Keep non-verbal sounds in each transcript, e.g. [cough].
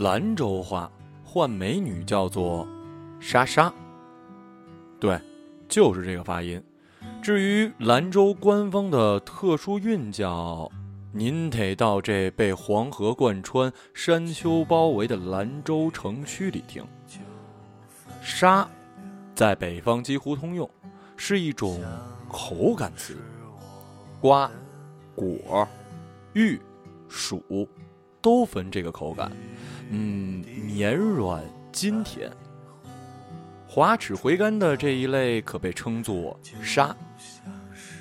兰州话唤美女叫做“莎莎”，对，就是这个发音。至于兰州官方的特殊韵脚，您得到这被黄河贯穿、山丘包围的兰州城区里听。沙，在北方几乎通用，是一种口感词。瓜、果、玉、薯，都分这个口感。嗯，绵软筋甜。滑齿回甘的这一类可被称作沙。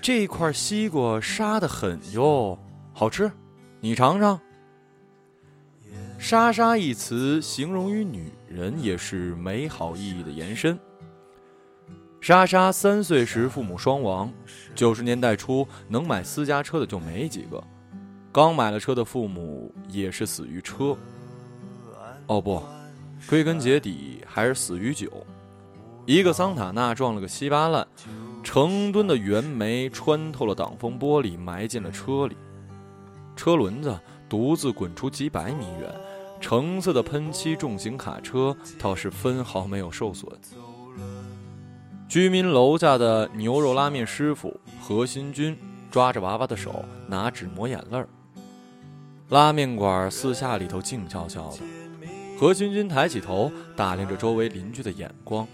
这块西瓜沙的很哟，好吃，你尝尝。莎莎一词形容于女人，也是美好意义的延伸。莎莎三岁时父母双亡，九十年代初能买私家车的就没几个，刚买了车的父母也是死于车。哦不，归根结底还是死于酒。一个桑塔纳撞了个稀巴烂，成吨的原煤穿透了挡风玻璃，埋进了车里。车轮子独自滚出几百米远，橙色的喷漆重型卡车倒是分毫没有受损。居民楼下的牛肉拉面师傅何新军抓着娃娃的手，拿纸抹眼泪儿。拉面馆四下里头静悄悄的，何新军抬起头打量着周围邻居的眼光。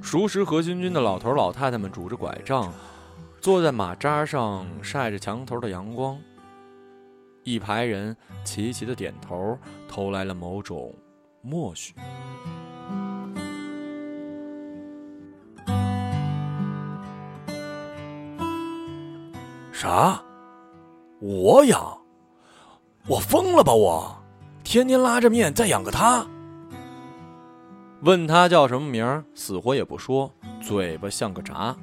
熟识何新军的老头老太太们拄着拐杖，坐在马扎上晒着墙头的阳光。一排人齐齐的点头，投来了某种默许。啥？我养？我疯了吧？我天天拉着面再养个他？问他叫什么名儿，死活也不说，嘴巴像个闸。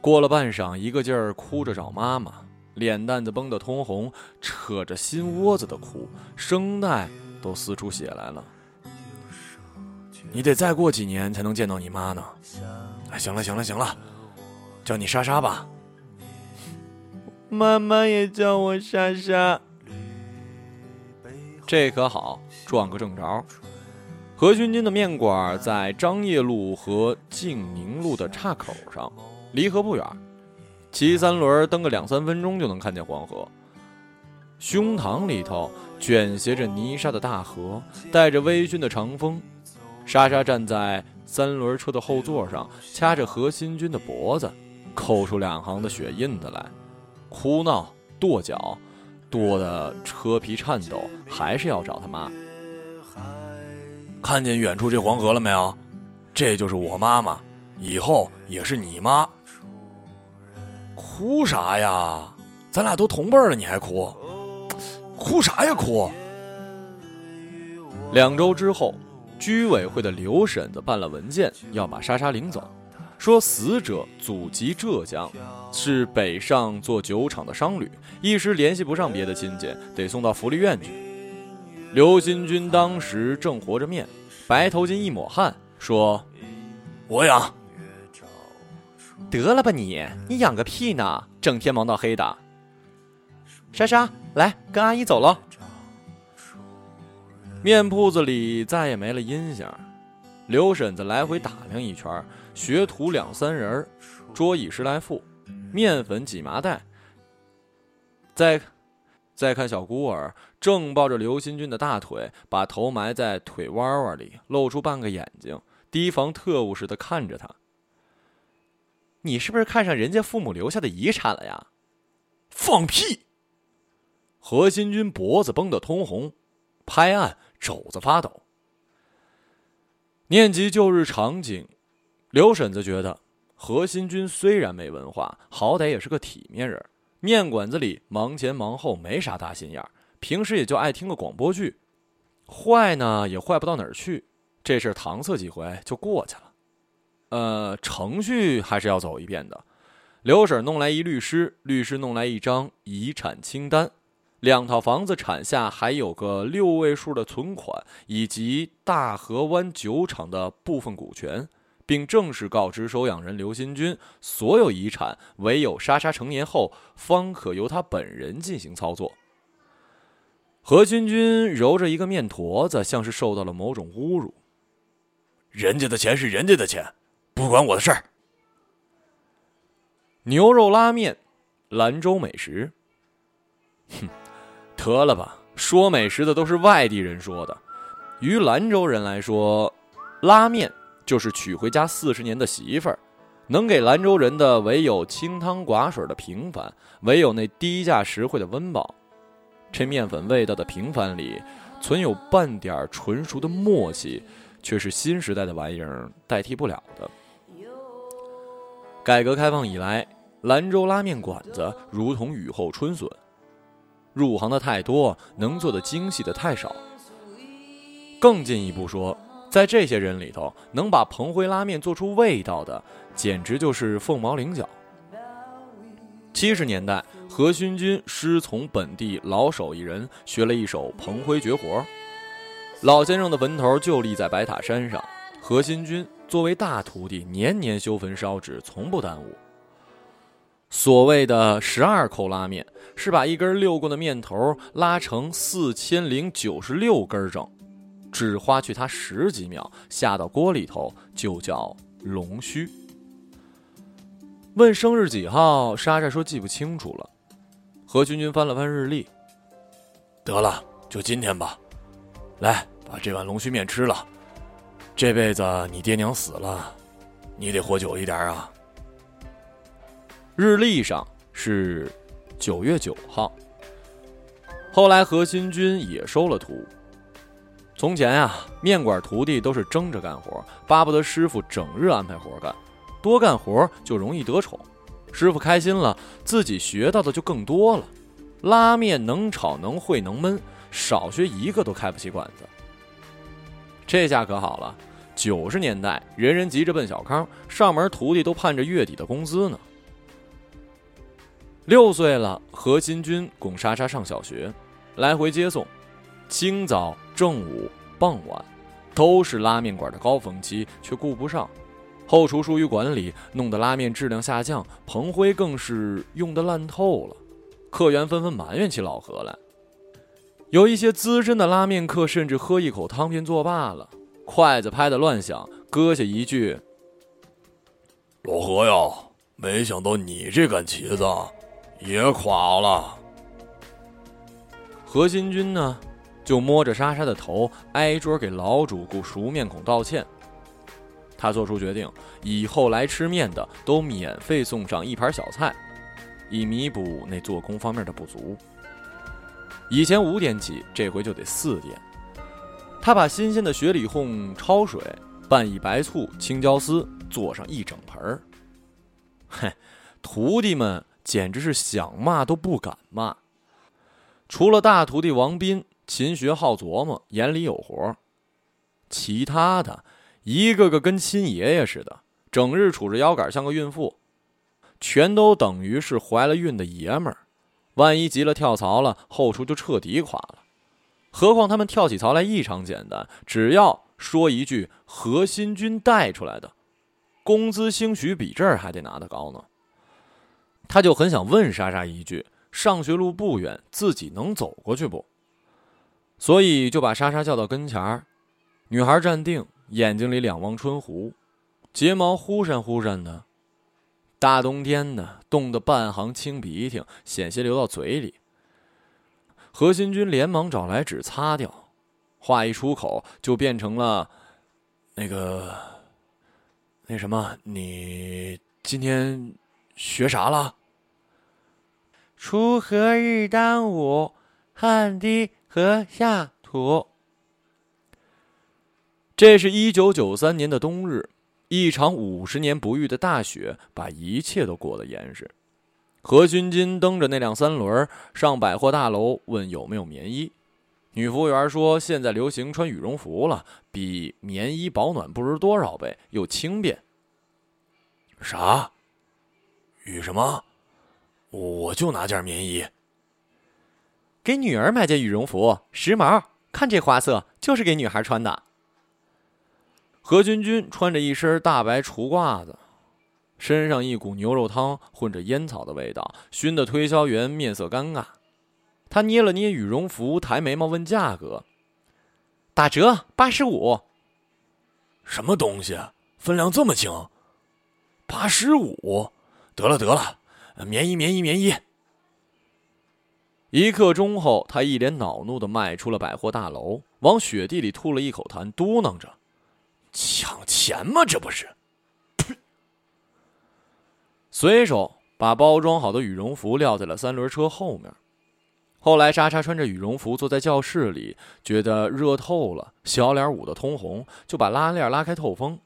过了半晌，一个劲儿哭着找妈妈，脸蛋子绷得通红，扯着心窝子的哭，声带都撕出血来了。你得再过几年才能见到你妈呢。哎，行了行了行了，叫你莎莎吧。妈妈也叫我莎莎。这可好，撞个正着。何军军的面馆在张掖路和静宁路的岔口上，离河不远，骑三轮蹬个两三分钟就能看见黄河。胸膛里头卷斜着泥沙的大河，带着微醺的长风。莎莎站在三轮车的后座上，掐着何新军的脖子，抠出两行的血印子来，哭闹跺脚，跺得车皮颤抖，还是要找他妈。看见远处这黄河了没有？这就是我妈妈，以后也是你妈。哭啥呀？咱俩都同辈了，你还哭？哭啥呀？哭！两周之后，居委会的刘婶子办了文件，要把莎莎领走，说死者祖籍浙江，是北上做酒厂的商旅，一时联系不上别的亲戚，得送到福利院去。刘新军当时正和着面，白头巾一抹汗，说：“我养。”得了吧你，你养个屁呢！整天忙到黑的。莎莎，来跟阿姨走喽。面铺子里再也没了音响，刘婶子来回打量一圈，学徒两三人，桌椅十来副，面粉几麻袋。再。再看小孤儿，正抱着刘新军的大腿，把头埋在腿弯弯里，露出半个眼睛，提防特务似的看着他。你是不是看上人家父母留下的遗产了呀？放屁！何新军脖子绷得通红，拍案肘子发抖。念及旧日场景，刘婶子觉得何新军虽然没文化，好歹也是个体面人。面馆子里忙前忙后，没啥大心眼儿，平时也就爱听个广播剧，坏呢也坏不到哪儿去。这事搪塞几回就过去了。呃，程序还是要走一遍的。刘婶弄来一律师，律师弄来一张遗产清单，两套房子产下还有个六位数的存款，以及大河湾酒厂的部分股权。并正式告知收养人刘新军，所有遗产唯有莎莎成年后方可由他本人进行操作。何君君揉着一个面坨子，像是受到了某种侮辱。人家的钱是人家的钱，不关我的事儿。牛肉拉面，兰州美食。哼，得了吧，说美食的都是外地人说的。于兰州人来说，拉面就是娶回家四十年的媳妇儿，能给兰州人的唯有清汤寡水的平凡，唯有那低价实惠的温饱。这面粉味道的平凡里，存有半点纯熟的默契，却是新时代的玩意儿代替不了的。改革开放以来，兰州拉面馆子如同雨后春笋，入行的太多，能做的精细的太少。更进一步说，在这些人里头，能把蓬灰拉面做出味道的，简直就是凤毛麟角。七十年代，何勋军师从本地老手艺人学了一手蓬灰绝活。老先生的坟头就立在白塔山上，何新军作为大徒弟，年年修坟烧纸，从不耽误。所谓的十二扣拉面，是把一根溜过的面头拉成四千零九十六根整。只花去它十几秒，下到锅里头就叫龙须。问生日几号，莎莎说记不清楚了。何君君翻了翻日历，得了，就今天吧。来，把这碗龙须面吃了。这辈子你爹娘死了，你得活久一点啊。日历上是九月九号。后来何新军也收了徒。从前啊，面馆徒弟都是争着干活，巴不得师傅整日安排活干，多干活就容易得宠。师傅开心了，自己学到的就更多了。拉面能炒能烩能焖，少学一个都开不起馆子。这下可好了，九十年代人人急着奔小康，上门徒弟都盼着月底的工资呢。六岁了，何新军供莎莎上小学，来回接送。清早、正午、傍晚，都是拉面馆的高峰期，却顾不上。后厨疏于管理，弄得拉面质量下降，彭辉更是用得烂透了。客源纷纷埋怨起老何来。有一些资深的拉面客甚至喝一口汤便作罢了，筷子拍得乱响，搁下一句：“老何呀，没想到你这杆旗子也垮了。”何新军呢？就摸着莎莎的头，挨桌给老主顾熟面孔道歉。他做出决定，以后来吃面的都免费送上一盘小菜，以弥补那做工方面的不足。以前五点起，这回就得四点。他把新鲜的雪里红焯水，拌以白醋、青椒丝，做上一整盆儿。嘿，徒弟们简直是想骂都不敢骂。除了大徒弟王斌。勤学好琢磨，眼里有活其他的，一个个跟亲爷爷似的，整日杵着腰杆像个孕妇，全都等于是怀了孕的爷们儿。万一急了跳槽了，后厨就彻底垮了。何况他们跳起槽来异常简单，只要说一句“何新军带出来的”，工资兴许比这儿还得拿得高呢。他就很想问莎莎一句：上学路不远，自己能走过去不？所以就把莎莎叫到跟前儿，女孩站定，眼睛里两汪春湖，睫毛忽闪忽闪的。大冬天的，冻得半行清鼻涕险些流到嘴里。何新军连忙找来纸擦掉，话一出口就变成了那个那什么，你今天学啥了？锄禾日当午，汗滴。禾下土。这是一九九三年的冬日，一场五十年不遇的大雪，把一切都裹得严实。何勋金蹬着那辆三轮上百货大楼，问有没有棉衣。女服务员说：“现在流行穿羽绒服了，比棉衣保暖不知多少倍，又轻便。”啥？羽什么？我就拿件棉衣。给女儿买件羽绒服，时髦。看这花色，就是给女孩穿的。何君君穿着一身大白厨褂子，身上一股牛肉汤混着烟草的味道，熏得推销员面色尴尬。他捏了捏羽绒服，抬眉毛问价格：“打折八十五。”什么东西？分量这么轻？八十五？得了得了，棉衣棉衣棉衣。一刻钟后，他一脸恼怒的迈出了百货大楼，往雪地里吐了一口痰，嘟囔着：“抢钱吗？这不是？”随手把包装好的羽绒服撂在了三轮车后面。后来，莎莎穿着羽绒服坐在教室里，觉得热透了，小脸捂得通红，就把拉链拉开透风。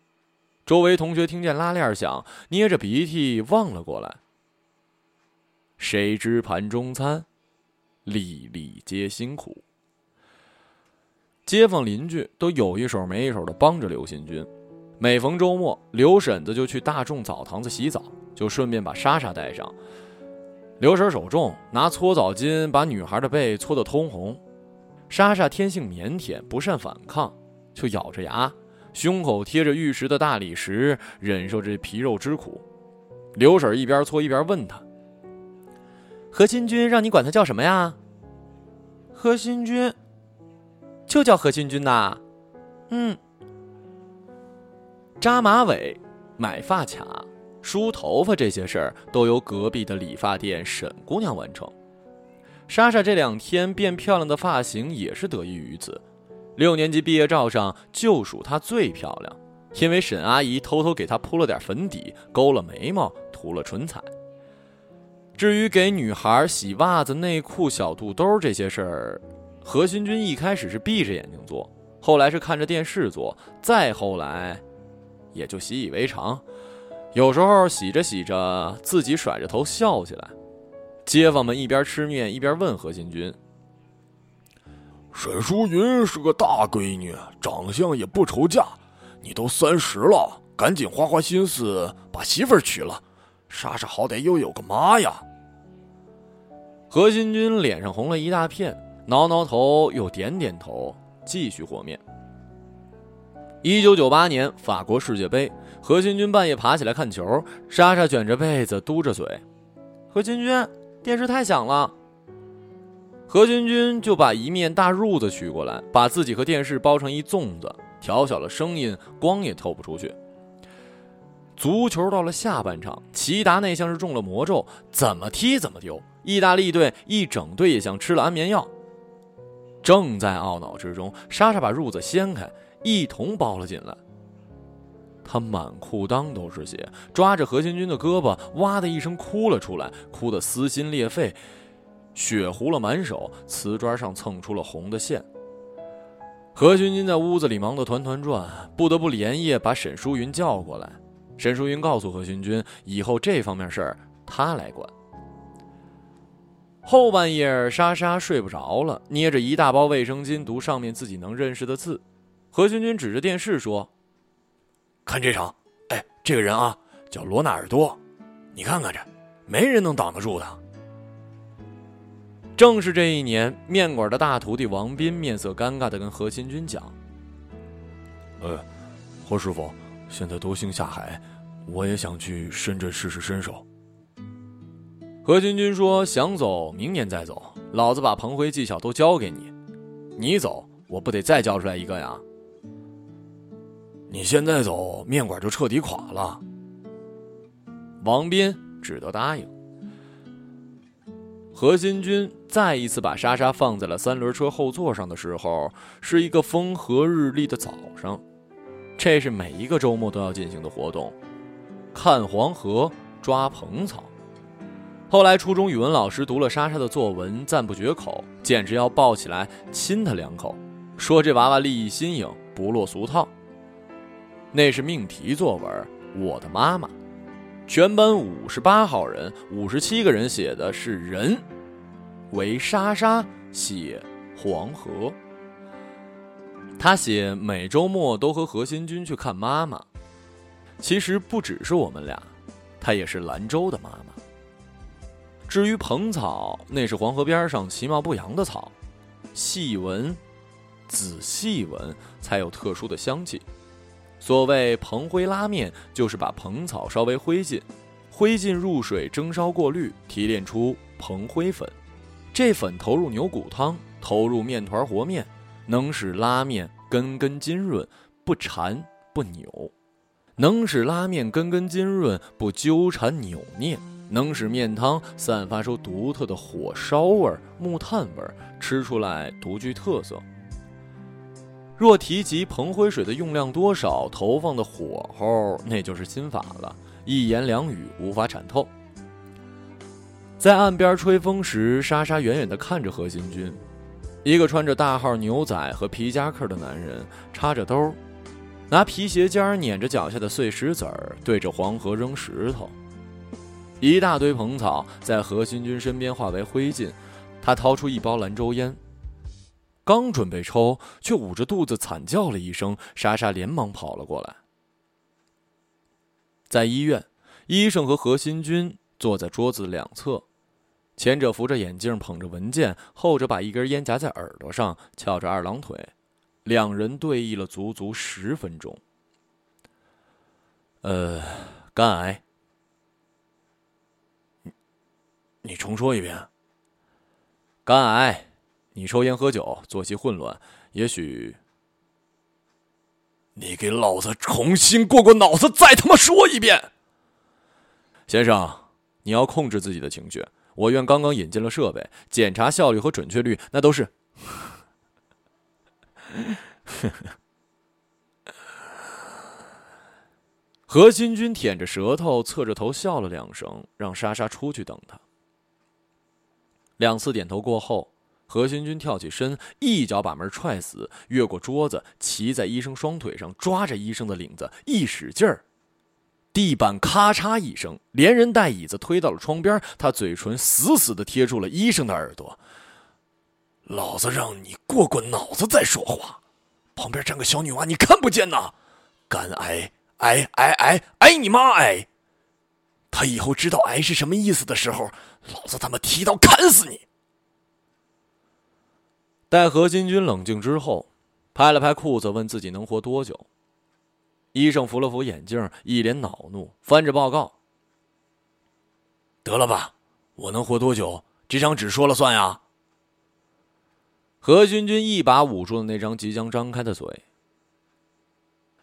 周围同学听见拉链响，捏着鼻涕望了过来。谁知盘中餐？粒粒皆辛苦，街坊邻居都有一手没一手的帮着刘新军。每逢周末，刘婶子就去大众澡堂子洗澡，就顺便把莎莎带上。刘婶手重，拿搓澡巾把女孩的背搓得通红。莎莎天性腼腆，不善反抗，就咬着牙，胸口贴着玉石的大理石，忍受着皮肉之苦。刘婶一边搓一边问他。何新军让你管他叫什么呀？何新军，就叫何新军呐。嗯。扎马尾、买发卡、梳头发这些事儿都由隔壁的理发店沈姑娘完成。莎莎这两天变漂亮的发型也是得益于此。六年级毕业照上就属她最漂亮，因为沈阿姨偷偷给她铺了点粉底，勾了眉毛，涂了唇彩。至于给女孩洗袜子、内裤、小肚兜这些事儿，何新军一开始是闭着眼睛做，后来是看着电视做，再后来，也就习以为常。有时候洗着洗着，自己甩着头笑起来。街坊们一边吃面一边问何新军：“沈淑云是个大闺女，长相也不愁嫁，你都三十了，赶紧花花心思把媳妇娶了。莎莎好歹又有个妈呀。”何新军脸上红了一大片，挠挠头，又点点头，继续和面。一九九八年法国世界杯，何新军半夜爬起来看球，莎莎卷着被子嘟着嘴：“何新军，电视太响了。”何新军就把一面大褥子取过来，把自己和电视包成一粽子，调小了声音，光也透不出去。足球到了下半场，齐达内像是中了魔咒，怎么踢怎么丢。意大利队一整队也像吃了安眠药。正在懊恼之中，莎莎把褥子掀开，一同包了进来。她满裤裆都是血，抓着何新军的胳膊，哇的一声哭了出来，哭得撕心裂肺，血糊了满手，瓷砖上蹭出了红的线。何新军在屋子里忙得团团转，不得不连夜把沈淑云叫过来。沈淑云告诉何新军，以后这方面事儿他来管。后半夜，莎莎睡不着了，捏着一大包卫生巾读上面自己能认识的字。何军军指着电视说：“看这场，哎，这个人啊，叫罗纳尔多，你看看这，没人能挡得住他。”正是这一年，面馆的大徒弟王斌面色尴尬的跟何新军讲：“呃，何师傅，现在都兴下海，我也想去深圳试试身手。”何军军说：“想走，明年再走。老子把彭辉技巧都教给你，你走，我不得再教出来一个呀？你现在走，面馆就彻底垮了。”王斌只得答应。何新军再一次把莎莎放在了三轮车后座上的时候，是一个风和日丽的早上。这是每一个周末都要进行的活动：看黄河，抓蓬草。后来，初中语文老师读了莎莎的作文，赞不绝口，简直要抱起来亲她两口，说这娃娃立意新颖，不落俗套。那是命题作文，《我的妈妈》，全班五十八号人，五十七个人写的是人，为莎莎写黄河。他写每周末都和何新军去看妈妈，其实不只是我们俩，她也是兰州的妈妈。至于蓬草，那是黄河边上其貌不扬的草，细闻、仔细闻才有特殊的香气。所谓蓬灰拉面，就是把蓬草稍微灰烬，灰烬入水蒸烧过滤，提炼出蓬灰粉，这粉投入牛骨汤，投入面团和面，能使拉面根根筋润，不缠不扭；能使拉面根根筋润，不纠缠扭捏；能使面汤散发出独特的火烧味、木炭味，吃出来独具特色。若提及蓬灰水的用量多少，投放的火候，那就是心法了。一言两语无法阐透。在岸边吹风时，莎莎远远地看着何新军，一个穿着大号牛仔和皮夹克的男人，插着兜，拿皮鞋尖碾着脚下的碎石子儿，对着黄河扔石头。一大堆蓬草在何新军身边化为灰烬，他掏出一包兰州烟。刚准备抽，却捂着肚子惨叫了一声。莎莎连忙跑了过来。在医院，医生和何新军坐在桌子两侧，前者扶着眼镜，捧着文件；后者把一根烟夹在耳朵上，翘着二郎腿。两人对弈了足足十分钟。呃，肝癌。你，你重说一遍。肝癌。你抽烟喝酒，作息混乱，也许……你给老子重新过过脑子，再他妈说一遍！先生，你要控制自己的情绪。我院刚刚引进了设备，检查效率和准确率那都是 [laughs]…… 何新军舔着舌头，侧着头笑了两声，让莎莎出去等他。两次点头过后。何新军跳起身，一脚把门踹死，越过桌子，骑在医生双腿上，抓着医生的领子，一使劲儿，地板咔嚓一声，连人带椅子推到了窗边。他嘴唇死死的贴住了医生的耳朵：“老子让你过过脑子再说话。旁边站个小女娃，你看不见呐？肝癌，癌癌癌癌你妈癌！他以后知道癌是什么意思的时候，老子他妈提刀砍死你！”待何金军冷静之后，拍了拍裤子，问自己能活多久。医生扶了扶眼镜，一脸恼怒，翻着报告：“得了吧，我能活多久？这张纸说了算呀！”何军军一把捂住了那张即将张开的嘴。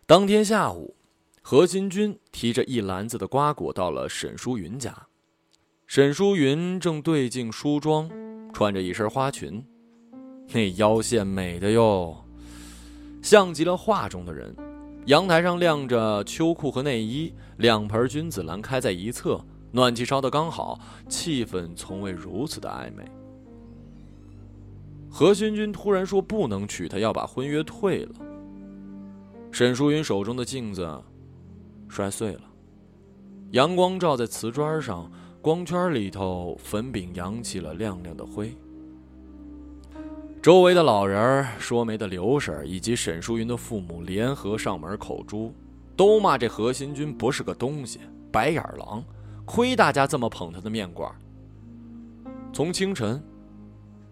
当天下午，何新军提着一篮子的瓜果到了沈淑云家。沈淑云正对镜梳妆，穿着一身花裙。那腰线美的哟，像极了画中的人。阳台上晾着秋裤和内衣，两盆君子兰开在一侧，暖气烧得刚好，气氛从未如此的暧昧。何勋君突然说不能娶她，要把婚约退了。沈淑云手中的镜子摔碎了，阳光照在瓷砖上，光圈里头粉饼扬起了亮亮的灰。周围的老人、说媒的刘婶以及沈淑云的父母联合上门口诛，都骂这何新军不是个东西，白眼狼，亏大家这么捧他的面馆。从清晨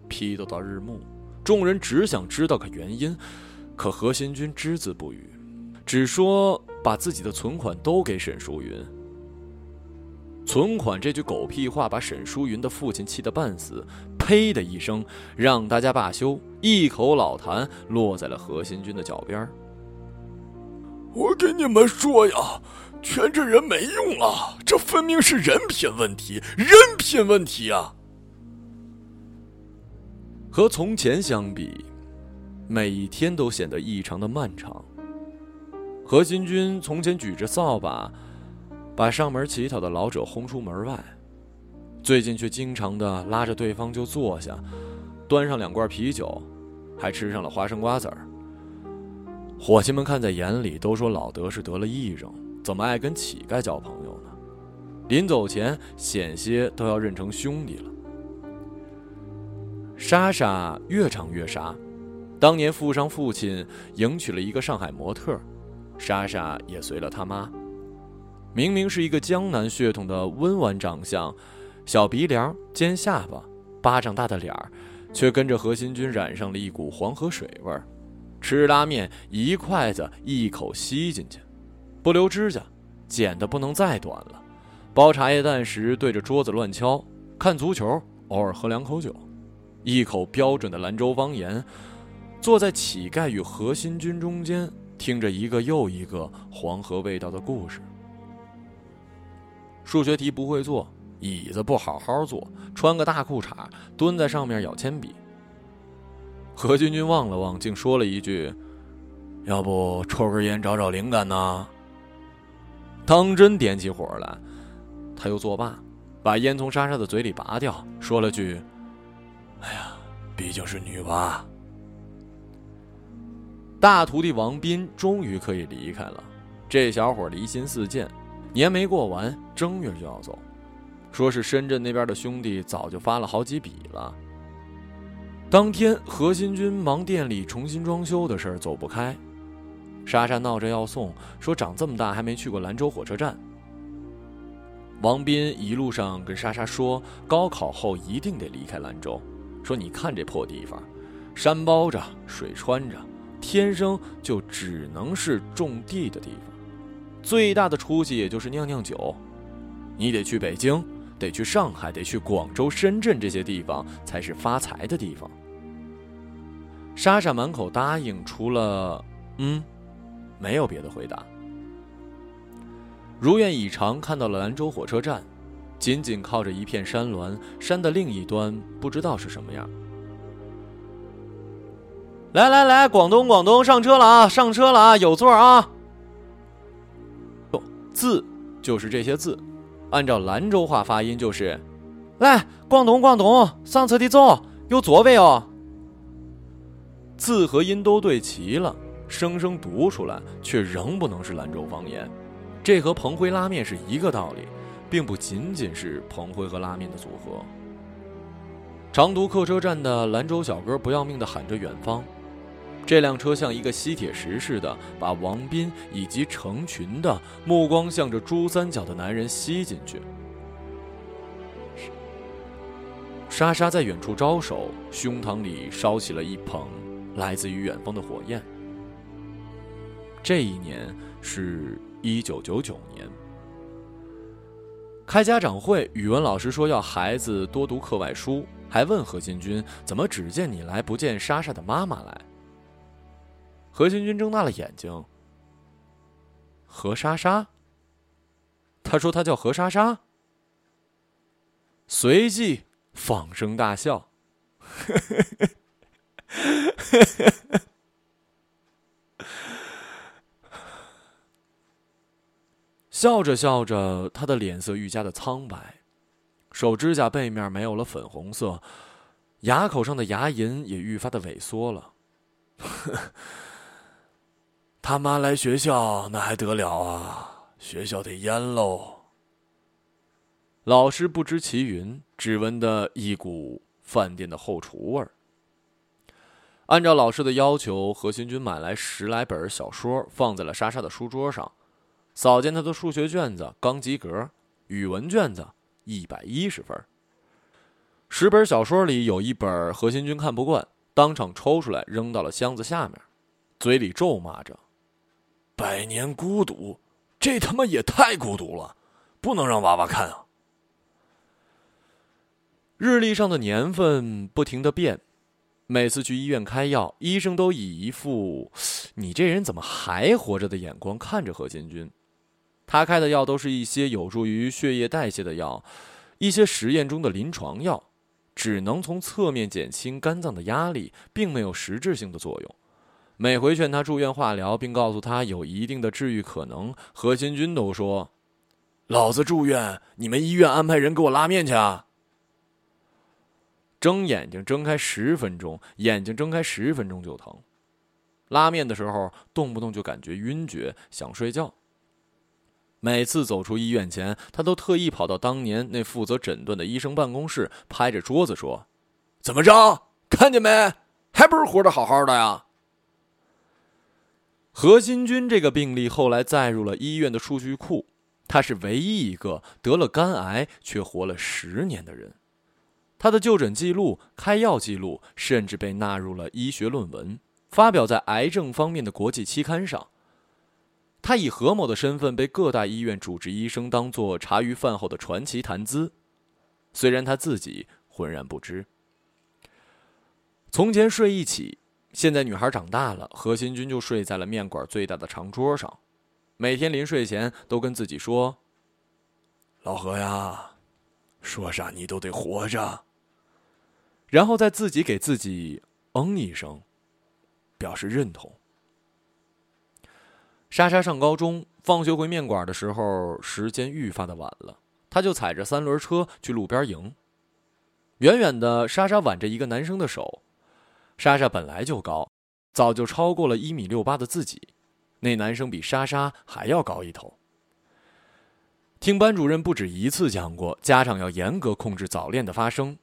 批斗到日暮，众人只想知道个原因，可何新军只字不语，只说把自己的存款都给沈淑云。存款这句狗屁话把沈淑云的父亲气得半死，呸的一声，让大家罢休，一口老痰落在了何新军的脚边。我跟你们说呀，全这人没用啊，这分明是人品问题，人品问题啊！和从前相比，每一天都显得异常的漫长。何新军从前举着扫把。把上门乞讨的老者轰出门外，最近却经常的拉着对方就坐下，端上两罐啤酒，还吃上了花生瓜子儿。伙计们看在眼里，都说老德是得了癔症，怎么爱跟乞丐交朋友呢？临走前，险些都要认成兄弟了。莎莎越长越傻，当年富商父亲迎娶了一个上海模特，莎莎也随了他妈。明明是一个江南血统的温婉长相，小鼻梁、尖下巴、巴掌大的脸儿，却跟着何新军染上了一股黄河水味儿。吃拉面一筷子一口吸进去，不留指甲，剪得不能再短了。包茶叶蛋时对着桌子乱敲，看足球偶尔喝两口酒。一口标准的兰州方言，坐在乞丐与何新军中间，听着一个又一个黄河味道的故事。数学题不会做，椅子不好好坐，穿个大裤衩蹲在上面咬铅笔。何军军望了望，竟说了一句：“要不抽根烟找找灵感呢？”当真点起火来，他又作罢，把烟从莎莎的嘴里拔掉，说了句：“哎呀，毕竟是女娃。”大徒弟王斌终于可以离开了。这小伙离心似箭，年没过完，正月就要走，说是深圳那边的兄弟早就发了好几笔了。当天，何新军忙店里重新装修的事儿走不开，莎莎闹着要送，说长这么大还没去过兰州火车站。王斌一路上跟莎莎说，高考后一定得离开兰州，说你看这破地方，山包着，水穿着，天生就只能是种地的地方，最大的出息也就是酿酿酒，你得去北京，得去上海，得去广州、深圳这些地方才是发财的地方。莎莎满口答应，除了“嗯”，没有别的回答。如愿以偿，看到了兰州火车站，紧紧靠着一片山峦，山的另一端不知道是什么样。来来来，广东广东，上车了啊！上车了啊！有座啊！字就是这些字，按照兰州话发音就是：“来，广东广东，上车的走，有座位哦。”字和音都对齐了，生生读出来，却仍不能是兰州方言。这和彭辉拉面是一个道理，并不仅仅是彭辉和拉面的组合。长途客车站的兰州小哥不要命的喊着远方，这辆车像一个吸铁石似的，把王斌以及成群的目光向着珠三角的男人吸进去。莎莎在远处招手，胸膛里烧起了一捧。来自于远方的火焰。这一年是一九九九年，开家长会，语文老师说要孩子多读课外书，还问何新军怎么只见你来，不见莎莎的妈妈来。何新军睁大了眼睛。何莎莎？他说他叫何莎莎。随即放声大笑。[laughs] 笑着笑着，他的脸色愈加的苍白，手指甲背面没有了粉红色，牙口上的牙龈也愈发的萎缩了。他妈来学校，那还得了啊？学校得淹喽！老师不知其云，只闻得一股饭店的后厨味儿。按照老师的要求，何新军买来十来本小说，放在了莎莎的书桌上。扫见他的数学卷子刚及格，语文卷子一百一十分。十本小说里有一本何新军看不惯，当场抽出来扔到了箱子下面，嘴里咒骂着：“百年孤独，这他妈也太孤独了，不能让娃娃看啊！”日历上的年份不停的变。每次去医院开药，医生都以一副“你这人怎么还活着”的眼光看着何建军。他开的药都是一些有助于血液代谢的药，一些实验中的临床药，只能从侧面减轻肝脏的压力，并没有实质性的作用。每回劝他住院化疗，并告诉他有一定的治愈可能，何新军都说：“老子住院，你们医院安排人给我拉面去啊！”睁眼睛睁开十分钟，眼睛睁开十分钟就疼。拉面的时候，动不动就感觉晕厥，想睡觉。每次走出医院前，他都特意跑到当年那负责诊断的医生办公室，拍着桌子说：“怎么着？看见没？还不是活得好好的呀？”何新军这个病例后来载入了医院的数据库，他是唯一一个得了肝癌却活了十年的人。他的就诊记录、开药记录，甚至被纳入了医学论文，发表在癌症方面的国际期刊上。他以何某的身份被各大医院主治医生当作茶余饭后的传奇谈资，虽然他自己浑然不知。从前睡一起，现在女孩长大了，何新军就睡在了面馆最大的长桌上，每天临睡前都跟自己说：“老何呀，说啥你都得活着。”然后再自己给自己嗯一声，表示认同。莎莎上高中，放学回面馆的时候，时间愈发的晚了。她就踩着三轮车去路边迎。远远的，莎莎挽着一个男生的手。莎莎本来就高，早就超过了一米六八的自己。那男生比莎莎还要高一头。听班主任不止一次讲过，家长要严格控制早恋的发生。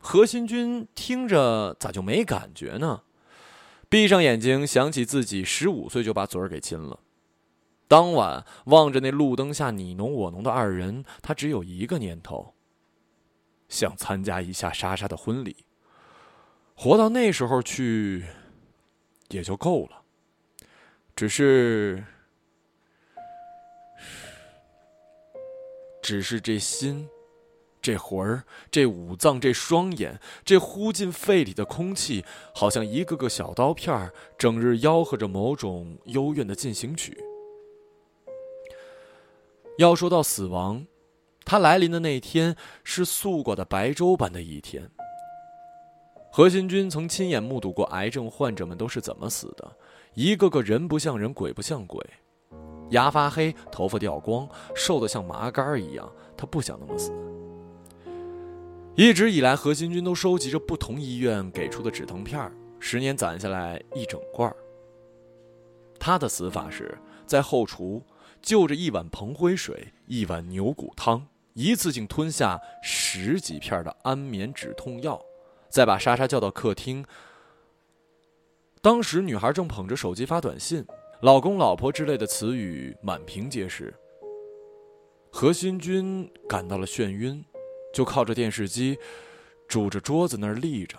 何新军听着咋就没感觉呢？闭上眼睛，想起自己十五岁就把嘴儿给亲了。当晚望着那路灯下你侬我侬的二人，他只有一个念头：想参加一下莎莎的婚礼。活到那时候去，也就够了。只是，只是这心。这魂儿，这五脏，这双眼，这呼进肺里的空气，好像一个个小刀片儿，整日吆喝着某种幽怨的进行曲。要说到死亡，它来临的那天是素过的白粥般的一天。何新军曾亲眼目睹过癌症患者们都是怎么死的，一个个人不像人，鬼不像鬼，牙发黑，头发掉光，瘦得像麻杆一样。他不想那么死。一直以来，何新军都收集着不同医院给出的止疼片十年攒下来一整罐。他的死法是在后厨就着一碗蓬灰水、一碗牛骨汤，一次性吞下十几片的安眠止痛药，再把莎莎叫到客厅。当时女孩正捧着手机发短信，“老公”“老婆”之类的词语满屏皆是。何新军感到了眩晕。就靠着电视机，拄着桌子那儿立着。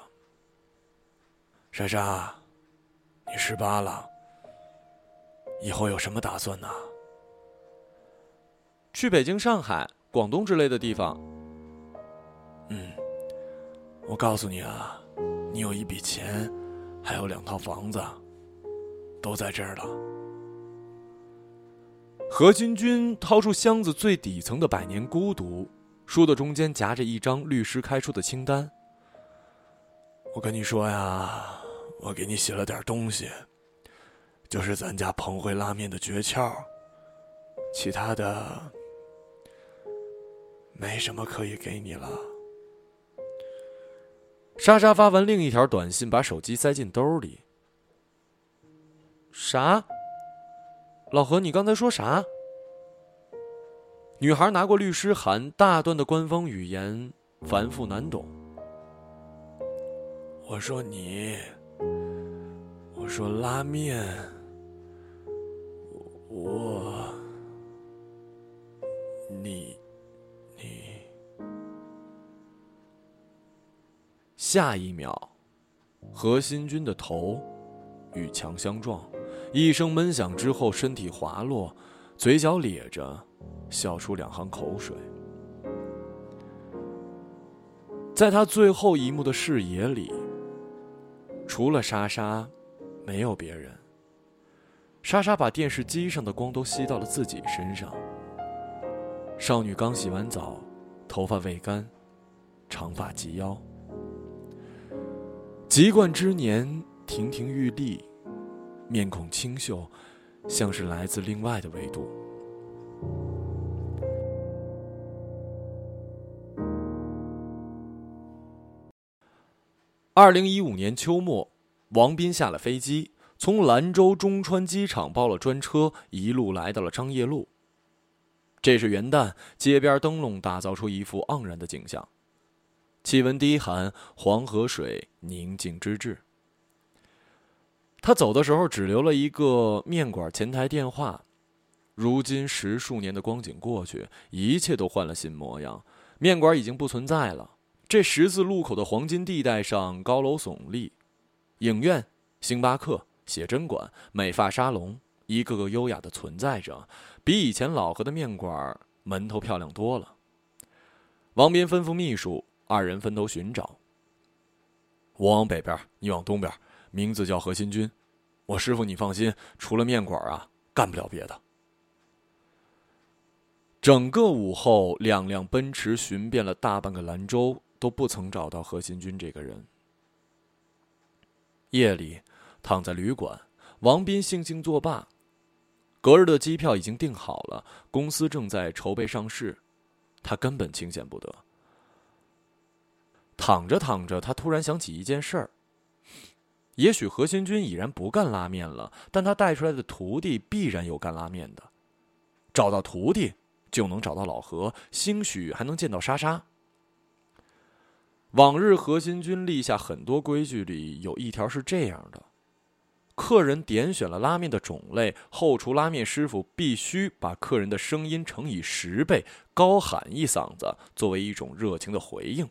莎莎，你十八了，以后有什么打算呢？去北京、上海、广东之类的地方。嗯，我告诉你啊，你有一笔钱，还有两套房子，都在这儿了。何金军掏出箱子最底层的《百年孤独》。书的中间夹着一张律师开出的清单。我跟你说呀，我给你写了点东西，就是咱家彭辉拉面的诀窍，其他的没什么可以给你了。莎莎发完另一条短信，把手机塞进兜里。啥？老何，你刚才说啥？女孩拿过律师函，大段的官方语言繁复难懂。我说你，我说拉面，我，你，下一秒，何新军的头与墙相撞，一声闷响之后，身体滑落，嘴角咧着。笑出两行口水，在他最后一幕的视野里，除了莎莎，没有别人。莎莎把电视机上的光都吸到了自己身上。少女刚洗完澡，头发未干，长发及腰，籍贯之年，亭亭玉立，面孔清秀，像是来自另外的维度。二零一五年秋末，王斌下了飞机，从兰州中川机场包了专车，一路来到了张掖路。这是元旦，街边灯笼打造出一幅盎然的景象，气温低寒，黄河水宁静之至。他走的时候只留了一个面馆前台电话。如今十数年的光景过去，一切都换了新模样，面馆已经不存在了。这十字路口的黄金地带上，高楼耸立，影院、星巴克、写真馆、美发沙龙，一个个优雅的存在着，比以前老何的面馆门头漂亮多了。王斌吩咐秘书，二人分头寻找。我往北边，你往东边，名字叫何新军。我师傅，你放心，除了面馆啊，干不了别的。整个午后，两辆奔驰寻遍了大半个兰州，都不曾找到何新军这个人。夜里，躺在旅馆，王斌悻悻作罢。隔日的机票已经订好了，公司正在筹备上市，他根本清闲不得。躺着躺着，他突然想起一件事儿。也许何新军已然不干拉面了，但他带出来的徒弟必然有干拉面的。找到徒弟，就能找到老何，兴许还能见到莎莎。往日何新军立下很多规矩里，有一条是这样的：客人点选了拉面的种类，后厨拉面师傅必须把客人的声音乘以十倍，高喊一嗓子，作为一种热情的回应。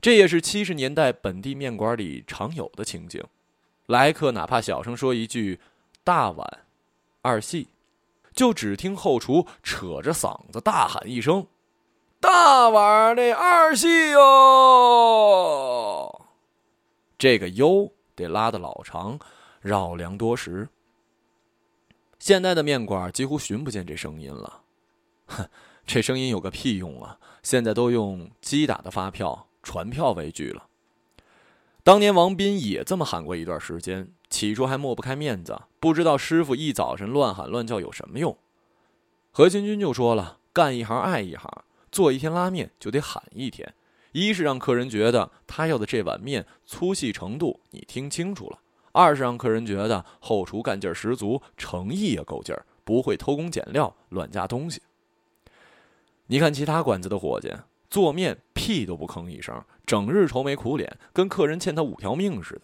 这也是七十年代本地面馆里常有的情景，来客哪怕小声说一句“大碗，二细”，就只听后厨扯着嗓子大喊一声：“大碗的二细哟！”这个“哟”得拉的老长，绕梁多时。现在的面馆几乎寻不见这声音了，哼，这声音有个屁用啊！现在都用机打的发票。传票为据了。当年王斌也这么喊过一段时间，起初还抹不开面子，不知道师傅一早晨乱喊乱叫有什么用。何新军就说了：“干一行爱一行，做一天拉面就得喊一天。一是让客人觉得他要的这碗面粗细程度你听清楚了；二是让客人觉得后厨干劲十足，诚意也够劲儿，不会偷工减料、乱加东西。你看其他馆子的伙计。”做面屁都不吭一声，整日愁眉苦脸，跟客人欠他五条命似的。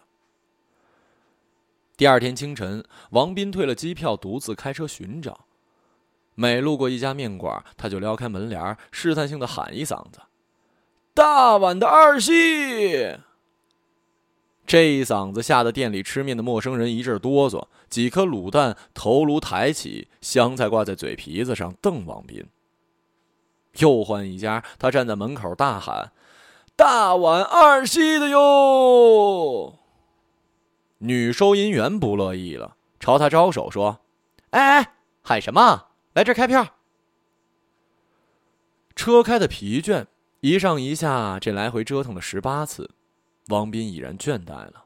第二天清晨，王斌退了机票，独自开车寻找。每路过一家面馆，他就撩开门帘，试探性的喊一嗓子：“大碗的二细！”这一嗓子吓得店里吃面的陌生人一阵哆嗦，几颗卤蛋头颅抬起，香菜挂在嘴皮子上，瞪王斌。又换一家，他站在门口大喊：“大碗二细的哟！”女收银员不乐意了，朝他招手说：“哎哎，喊什么？来这开票。”车开的疲倦，一上一下，这来回折腾了十八次，王斌已然倦怠了。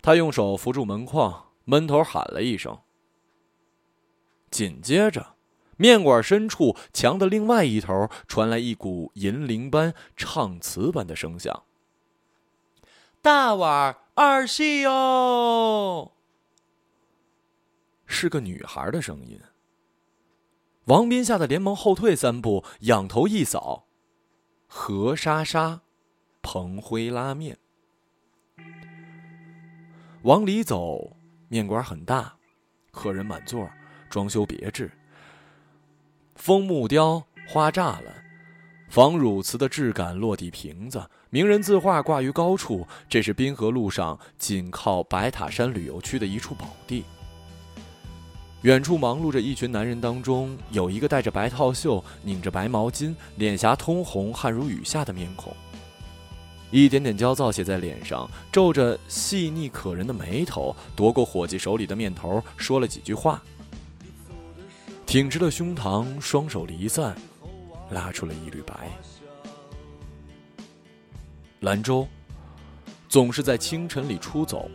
他用手扶住门框，闷头喊了一声。紧接着。面馆深处墙的另外一头传来一股银铃般、唱词般的声响：“大碗二细哟！”是个女孩的声音。王斌吓得连忙后退三步，仰头一扫，何莎莎，彭辉拉面。往里走，面馆很大，客人满座，装修别致。枫木雕、花栅栏、仿汝瓷的质感落地瓶子、名人字画挂于高处，这是滨河路上紧靠白塔山旅游区的一处宝地。远处忙碌着一群男人，当中有一个戴着白套袖、拧着白毛巾、脸颊通红、汗如雨下的面孔，一点点焦躁写在脸上，皱着细腻可人的眉头，夺过伙计手里的面头，说了几句话。挺直了胸膛，双手离散，拉出了一缕白。兰州总是在清晨里出走。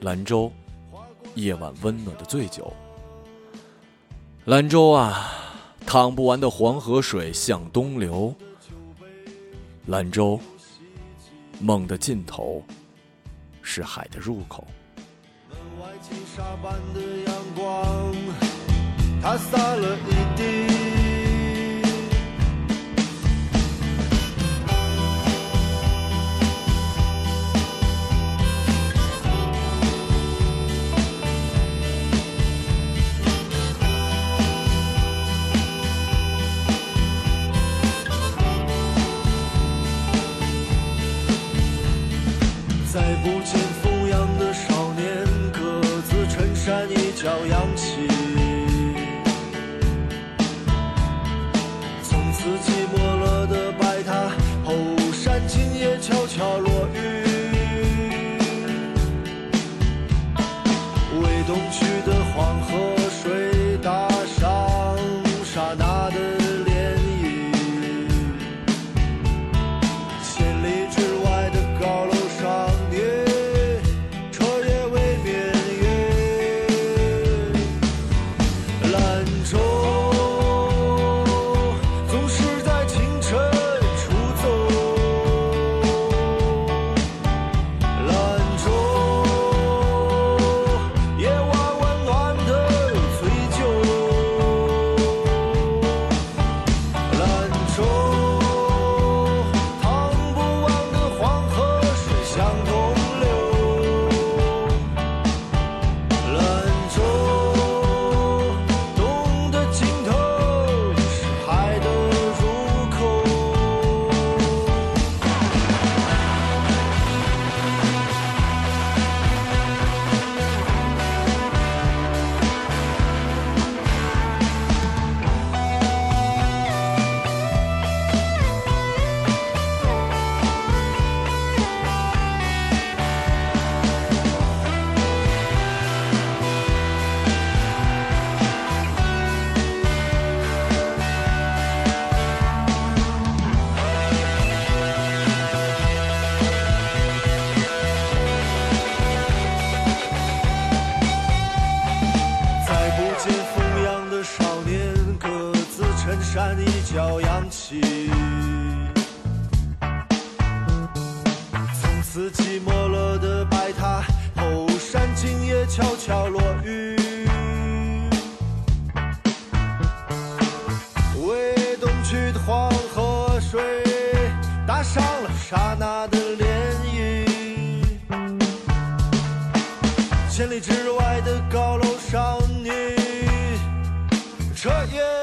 兰州，夜晚温暖的醉酒。兰州啊，淌不完的黄河水向东流。兰州，梦的尽头是海的入口。门外金沙般的阳光他洒了一地。刹那的涟漪。千里之外的高楼少女彻夜